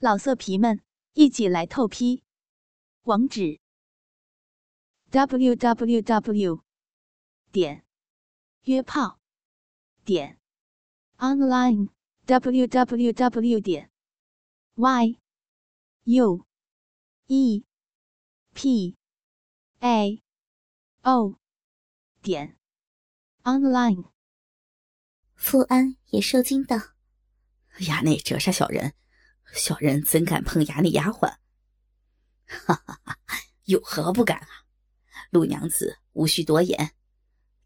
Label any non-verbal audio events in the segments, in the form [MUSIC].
老色皮们，一起来透批！网址：w w w 点约炮点 online w w w 点 y u e p a o 点 online。富安也受惊道：“呀，那折煞小人。”小人怎敢碰衙内丫鬟？[LAUGHS] 哈哈哈，有何不敢啊？陆娘子无需多言，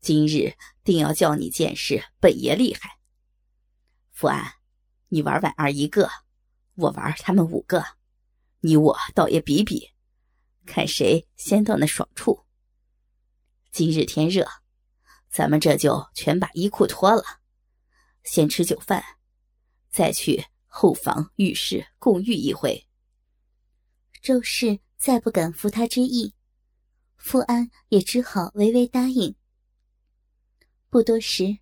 今日定要叫你见识本爷厉害。福安，你玩婉儿一个，我玩他们五个，你我倒也比比，看谁先到那爽处。今日天热，咱们这就全把衣裤脱了，先吃酒饭，再去。后房浴室共浴一回。周氏再不敢服他之意，富安也只好微微答应。不多时，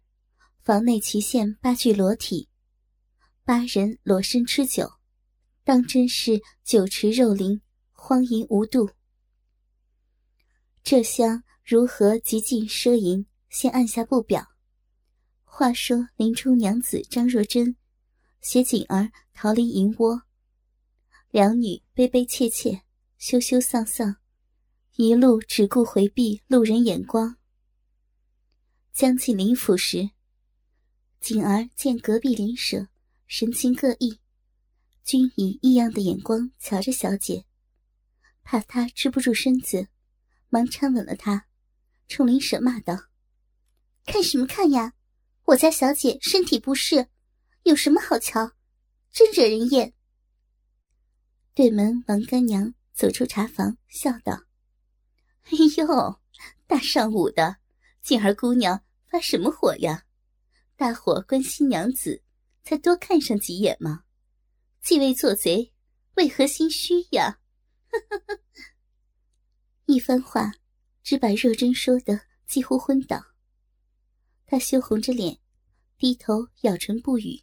房内齐现八具裸体，八人裸身吃酒，当真是酒池肉林，荒淫无度。这厢如何极尽奢淫，先按下不表。话说林冲娘子张若珍。携锦儿逃离银窝，两女悲悲切切，羞羞丧丧，一路只顾回避路人眼光。将近林府时，锦儿见隔壁邻舍神情各异，均以异样的眼光瞧着小姐，怕她支不住身子，忙搀稳了她，冲邻舍骂道：“看什么看呀！我家小姐身体不适。”有什么好瞧？真惹人厌。对门王干娘走出茶房，笑道：“ [LAUGHS] 哎呦，大上午的，静儿姑娘发什么火呀？大伙关心娘子，才多看上几眼嘛。既未做贼，为何心虚呀？” [LAUGHS] 一番话，只把若真说的几乎昏倒。她羞红着脸，低头咬唇不语。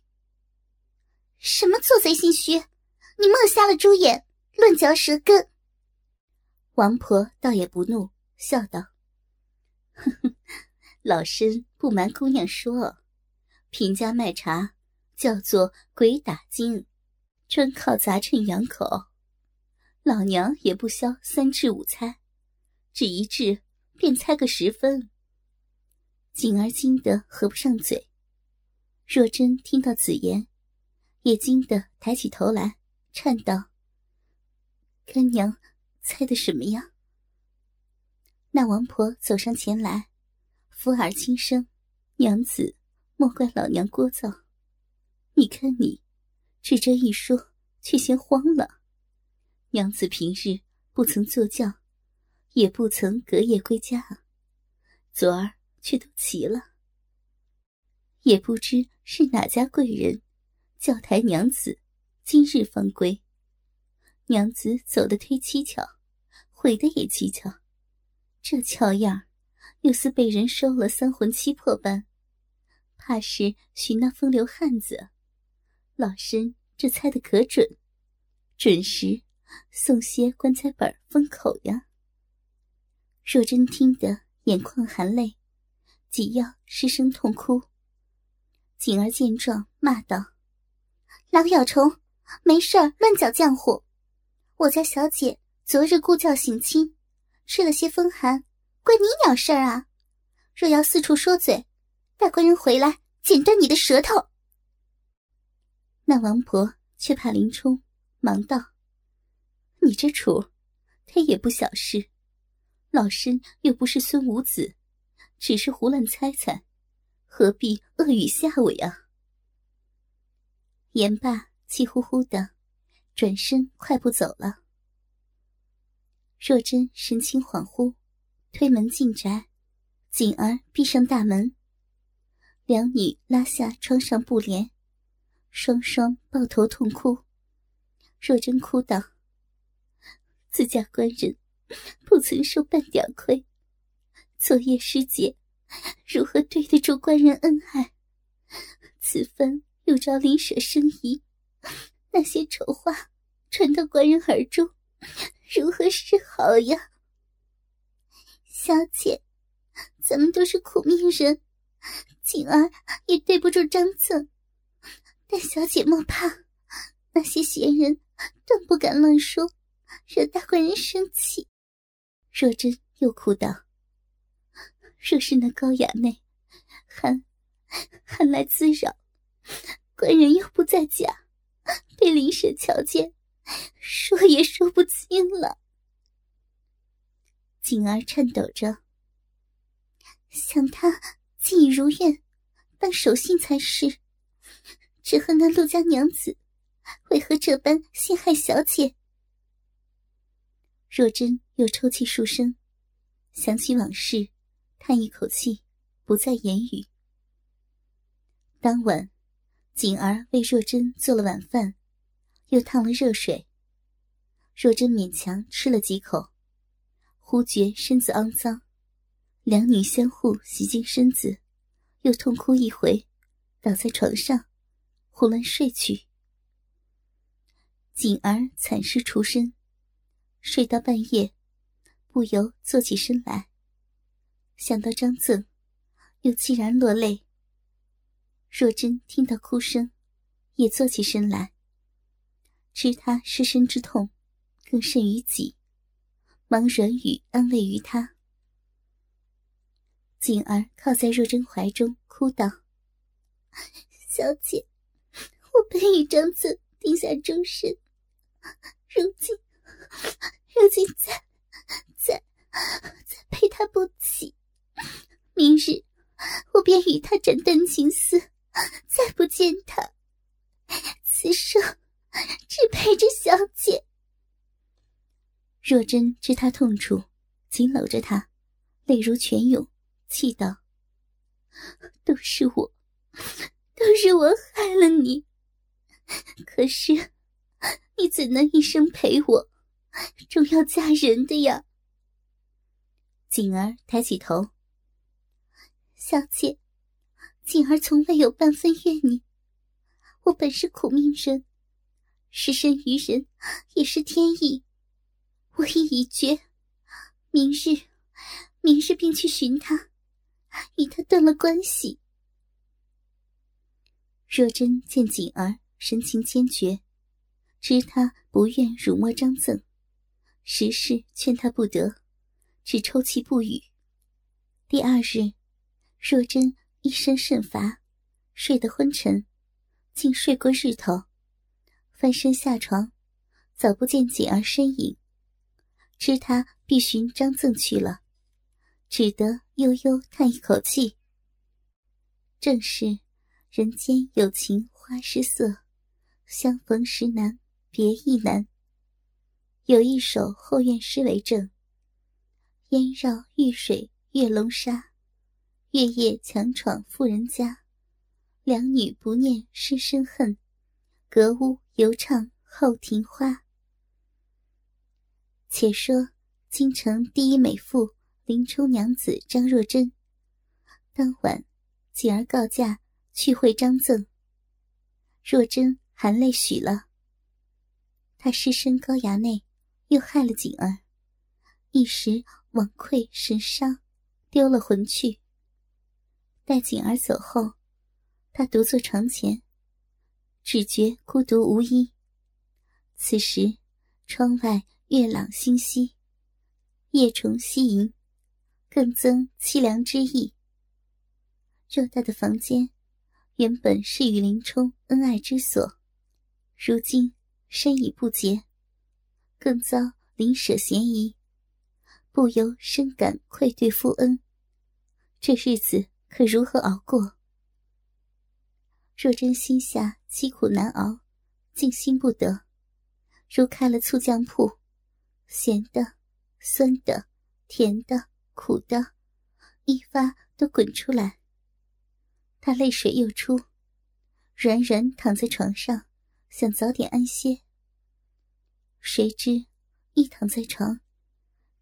什么做贼心虚？你莫瞎了猪眼，乱嚼舌根。王婆倒也不怒，笑道：“哼哼，老身不瞒姑娘说，贫家卖茶叫做鬼打金，专靠杂陈养口。老娘也不消三至五猜，只一掷便猜个十分。”锦儿惊得合不上嘴。若真听到此言。也惊得抬起头来，颤道：“干娘猜的什么呀？”那王婆走上前来，扶耳轻声：“娘子，莫怪老娘聒噪。你看你，只这一说，却先慌了。娘子平日不曾坐轿，也不曾隔夜归家，昨儿却都齐了。也不知是哪家贵人。”教台娘子，今日方归。娘子走得忒蹊跷，回的也蹊跷，这俏样又似被人收了三魂七魄般，怕是寻那风流汉子。老身这猜的可准，准时送些棺材本封口呀。若真听得眼眶含泪，紧要失声痛哭。锦儿见状，骂道。老咬虫，没事儿乱搅浆糊。我家小姐昨日故教省亲，吃了些风寒，关你鸟事儿啊！若要四处说嘴，大官人回来剪断你的舌头。那王婆却怕林冲，忙道：“你这主，他也不小事。老身又不是孙武子，只是胡乱猜猜，何必恶语下尾啊？”言罢，气呼呼的，转身快步走了。若真神情恍惚，推门进宅，锦儿闭上大门。两女拉下窗上布帘，双双抱头痛哭。若真哭道：“自家官人不曾受半点亏，昨夜师姐如何对得住官人恩爱？此番……”又招邻舍生疑，[LAUGHS] 那些丑话传到官人耳中，[LAUGHS] 如何是好呀？小姐，咱们都是苦命人，锦儿也对不住张策，但小姐莫怕，那些闲人断不敢乱说，惹大官人生气。若真又哭道：“若是那高衙内还还来滋扰，官人又不在家，被林舍瞧见，说也说不清了。”锦儿颤抖着，想他既已如愿，当守信才是。只恨那陆家娘子，为何这般陷害小姐？若真又抽泣数声，想起往事，叹一口气，不再言语。当晚，锦儿为若真做了晚饭，又烫了热水。若真勉强吃了几口。忽觉身子肮脏，两女相互洗净身子，又痛哭一回，倒在床上，胡乱睡去。锦儿惨失除身，睡到半夜，不由坐起身来。想到张赠，又凄然落泪。若真听到哭声，也坐起身来，知他失身之痛，更甚于己。忙软语安慰于他。锦儿靠在若真怀中，哭道：“小姐，我本与张子定下终身，如今，如今再再再陪他不起。明日，我便与他斩断情丝，再不见他。此生只陪着小姐。”若真知他痛楚，紧搂着他，泪如泉涌，气道：“都是我，都是我害了你。可是，你怎能一生陪我，终要嫁人的呀？”锦儿抬起头：“小姐，锦儿从未有半分怨你。我本是苦命人，失身于人，也是天意。”我意已决，明日，明日便去寻他，与他断了关系。若真见锦儿神情坚决，知他不愿辱没张赠，实是劝他不得，只抽泣不语。第二日，若真一身甚乏，睡得昏沉，竟睡过日头，翻身下床，早不见锦儿身影。知他必寻张赠去了，只得悠悠叹一口气。正是人间有情花失色，相逢时难别亦难。有一首后院诗为证：烟绕玉水月笼沙，月夜强闯妇人家。两女不念师生恨，隔屋犹唱后庭花。且说京城第一美妇林冲娘子张若珍，当晚锦儿告假去会张赠。若珍含泪许了。他失身高衙内，又害了锦儿，一时枉愧神伤，丢了魂去。待锦儿走后，他独坐床前，只觉孤独无依。此时窗外。月朗星稀，夜虫戏吟，更增凄凉之意。偌大的房间，原本是与林冲恩爱之所，如今深已不洁，更遭林舍嫌疑，不由深感愧对夫恩。这日子可如何熬过？若真心下凄苦难熬，静心不得，如开了醋酱铺。咸的、酸的、甜的、苦的，一发都滚出来。他泪水又出，软软躺在床上，想早点安歇。谁知一躺在床，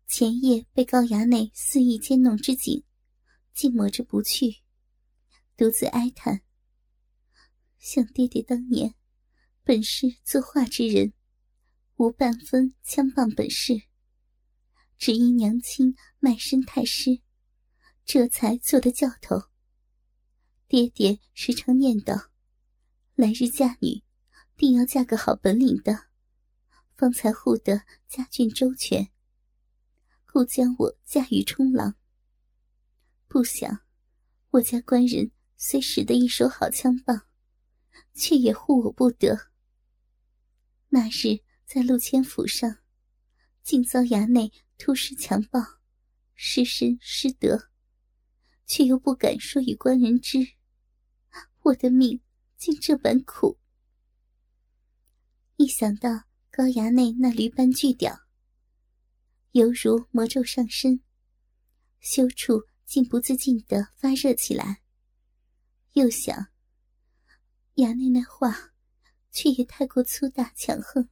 前夜被高衙内肆意奸弄之景，竟抹着不去，独自哀叹：想爹爹当年本是作画之人，无半分枪棒本事，只因娘亲卖身太师，这才做的教头。爹爹时常念叨，来日嫁女，定要嫁个好本领的，方才护得家眷周全，故将我嫁与冲郎。不想，我家官人虽使得一手好枪棒，却也护我不得。那日在陆谦府上，竟遭衙内突施强暴，失身失德，却又不敢说与官人知。我的命竟这般苦。一想到高衙内那驴般巨屌，犹如魔咒上身，羞处竟不自禁的发热起来。又想，衙内那话。却也太过粗大强横。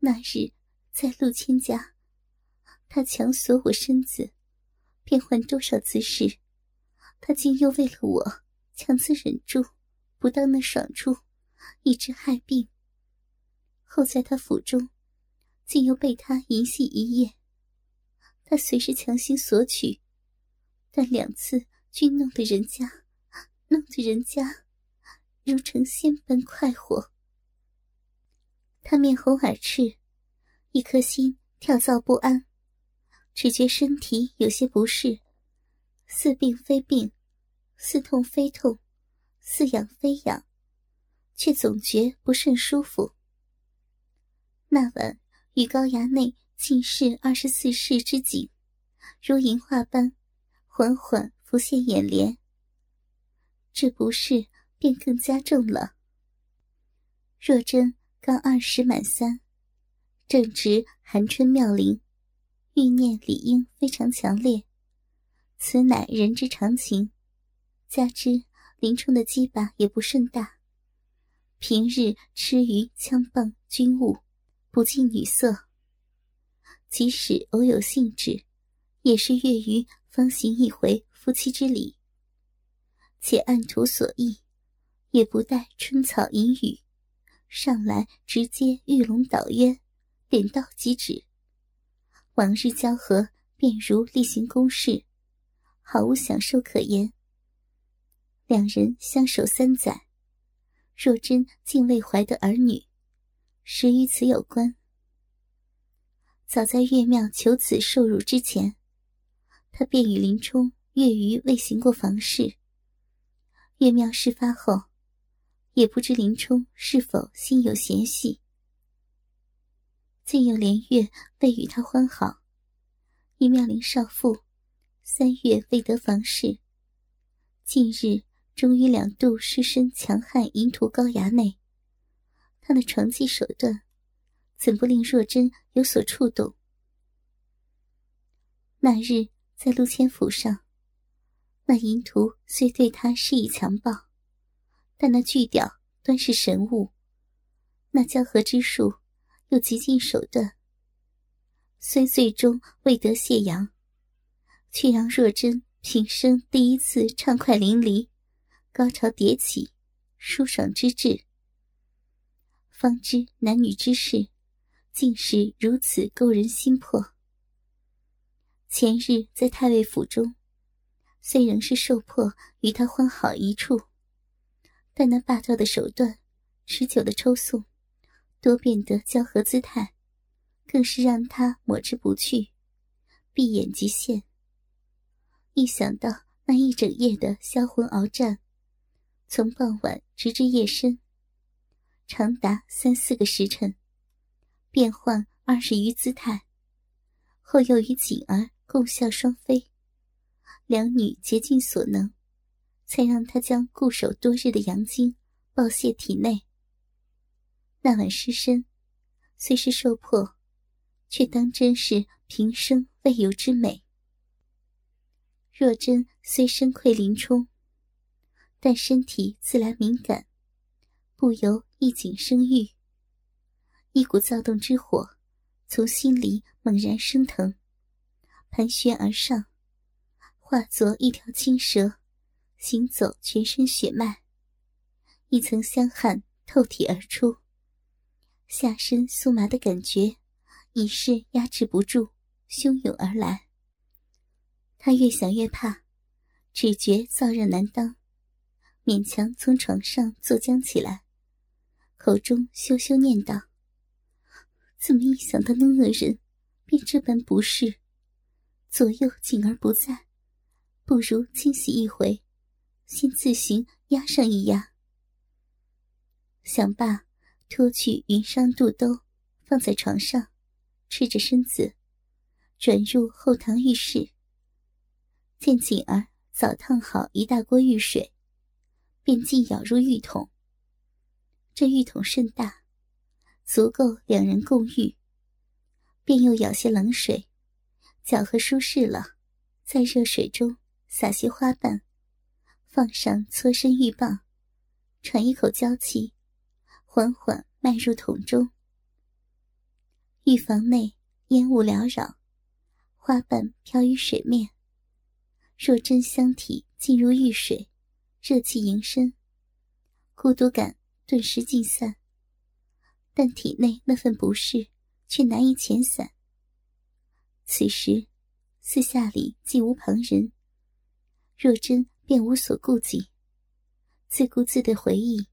那日在陆谦家，他强索我身子，变换多少姿势，他竟又为了我强自忍住，不当那爽处，以致害病。后在他府中，竟又被他淫戏一夜。他随时强行索取，但两次均弄得人家，弄得人家。如成仙般快活。他面红耳赤，一颗心跳躁不安，只觉身体有些不适，似病非病，似痛非痛，似痒非痒，却总觉不甚舒服。那晚与高衙内尽是二十四世之景，如银画般缓缓浮现眼帘。这不是。便更加重了。若真刚二十满三，正值寒春妙龄，欲念理应非常强烈，此乃人之常情。加之林冲的鸡巴也不甚大，平日吃鱼枪棒军务，不近女色。即使偶有兴致，也是月余方行一回夫妻之礼，且按图所意。也不待春草隐雨，上来直接玉龙倒渊，点到即止。往日交合便如例行公事，毫无享受可言。两人相守三载，若真竟未怀的儿女，实与此有关。早在岳庙求子受辱之前，他便与林冲月余未行过房事。月庙事发后。也不知林冲是否心有嫌隙，竟有连月未与他欢好。一妙龄少妇，三月未得房事，近日终于两度失身强悍淫徒高衙内，他的床技手段，怎不令若真有所触动？那日在陆谦府上，那淫徒虽对他施以强暴。但那巨屌端是神物，那交合之术又极尽手段，虽最终未得泄阳，却让若真平生第一次畅快淋漓，高潮迭起，舒爽之至。方知男女之事，竟是如此勾人心魄。前日在太尉府中，虽仍是受迫与他欢好一处。但那霸道的手段，持久的抽送，多变的交合姿态，更是让他抹之不去，闭眼即现。一想到那一整夜的销魂鏖战，从傍晚直至夜深，长达三四个时辰，变换二十余姿态，后又与锦儿共笑双飞，两女竭尽所能。才让他将固守多日的阳精爆泄体内。那晚失身，虽是受迫，却当真是平生未有之美。若真虽身愧林冲，但身体自然敏感，不由一紧生欲。一股躁动之火从心里猛然升腾，盘旋而上，化作一条青蛇。行走全身血脉，一层香汗透体而出，下身酥麻的感觉已是压制不住，汹涌而来。他越想越怕，只觉燥热难当，勉强从床上坐僵起来，口中羞羞念道：“怎么一想到那恶人，便这般不适？左右紧而不在，不如清洗一回，先自行压上一压。”想罢。脱去云裳肚兜，放在床上，赤着身子，转入后堂浴室。见锦儿早烫好一大锅浴水，便进舀入浴桶。这浴桶甚大，足够两人共浴。便又舀些冷水，搅和舒适了，在热水中撒些花瓣，放上搓身浴棒，喘一口娇气。缓缓迈入桶中，浴房内烟雾缭绕，花瓣飘于水面。若真香体进入浴水，热气盈身，孤独感顿时尽散。但体内那份不适却难以遣散。此时，四下里既无旁人，若真便无所顾忌，自顾自的回忆。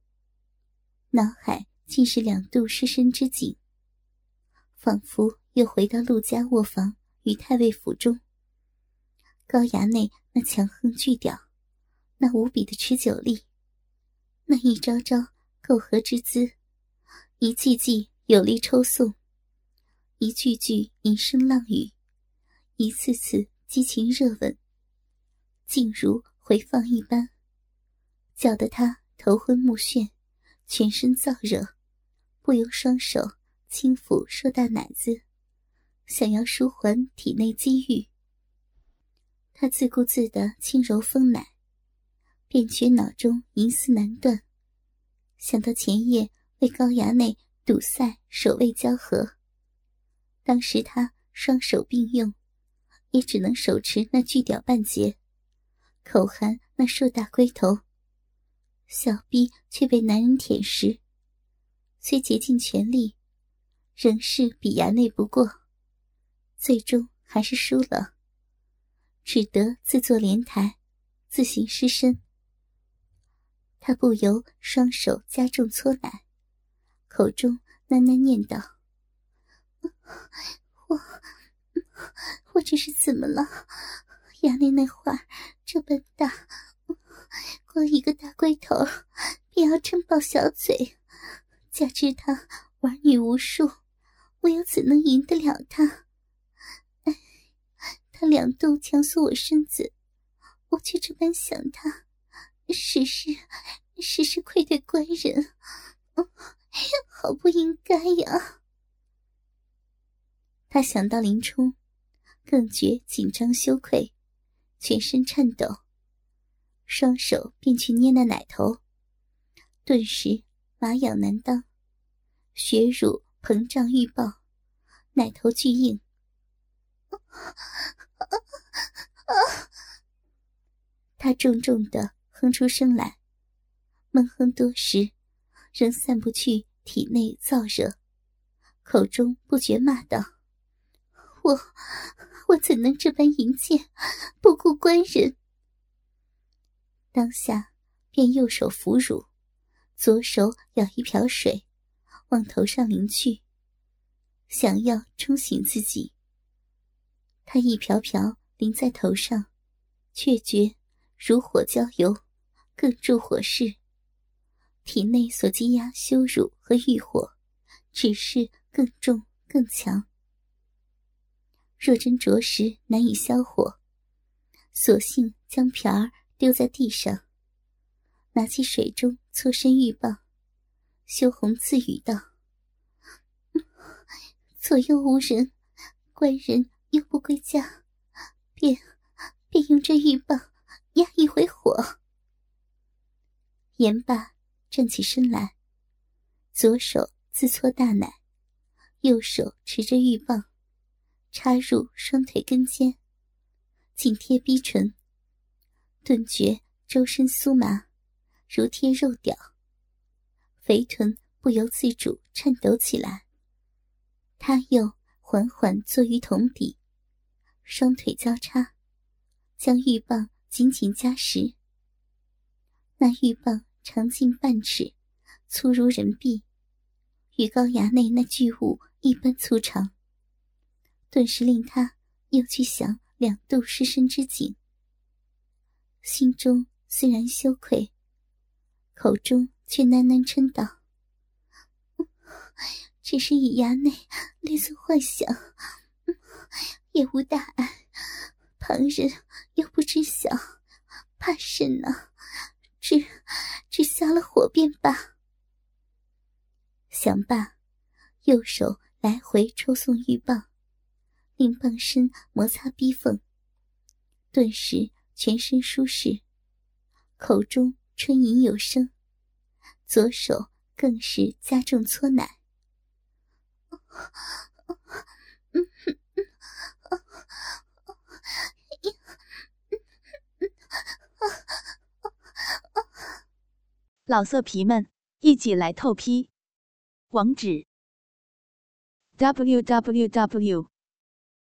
脑海尽是两度失身之景，仿佛又回到陆家卧房与太尉府中。高衙内那强横巨屌，那无比的持久力，那一招招媾和之姿，一记记有力抽送，一句句吟声浪语，一次次激情热吻，竟如回放一般，搅得他头昏目眩。全身燥热，不由双手轻抚硕大奶子，想要舒缓体内积郁。他自顾自的轻揉丰奶，便觉脑中银丝难断。想到前夜为高衙内堵塞守卫交合，当时他双手并用，也只能手持那巨屌半截，口含那硕大龟头。小臂却被男人舔食，虽竭尽全力，仍是比衙内不过，最终还是输了，只得自作莲台，自行失身。他不由双手加重搓奶，口中喃喃念道：“ [LAUGHS] 我，我这是怎么了？衙内那会儿这般大。”光一个大龟头，便要撑爆小嘴，加之他玩女无数，我又怎能赢得了他？他两度强缩我身子，我却这般想他，实是，实是愧对官人，好不应该呀！他想到林冲，更觉紧张羞愧，全身颤抖。双手便去捏那奶头，顿时麻痒难当，血乳膨胀欲爆，奶头巨硬。他重重的哼出声来，闷哼多时，仍散不去体内燥热，口中不觉骂道：“我，我怎能这般淫贱，不顾官人？”当下，便右手扶乳，左手舀一瓢水，往头上淋去，想要冲醒自己。他一瓢瓢淋在头上，却觉如火浇油，更助火势。体内所积压羞辱和欲火，只是更重更强。若真着实难以消火，索性将瓢儿。丢在地上，拿起水中搓身浴棒，羞红自语道：“左右无人，官人又不归家，便便用这浴棒压一回火。”言罢，站起身来，左手自搓大奶，右手持着浴棒，插入双腿根间，紧贴逼唇。顿觉周身酥麻，如贴肉屌，肥臀不由自主颤抖起来。他又缓缓坐于桶底，双腿交叉，将玉棒紧紧夹实。那玉棒长近半尺，粗如人臂，与高衙内那巨物一般粗长，顿时令他又去想两度失身之景。心中虽然羞愧，口中却喃喃称道：“只是以衙内略作幻想，也无大碍。旁人又不知晓，怕甚呢？只只消了火便罢。”想罢，右手来回抽送玉棒，令棒身摩擦逼缝，顿时。全身舒适，口中春吟有声，左手更是加重搓奶。老色皮们，一起来透批！网址：w w w.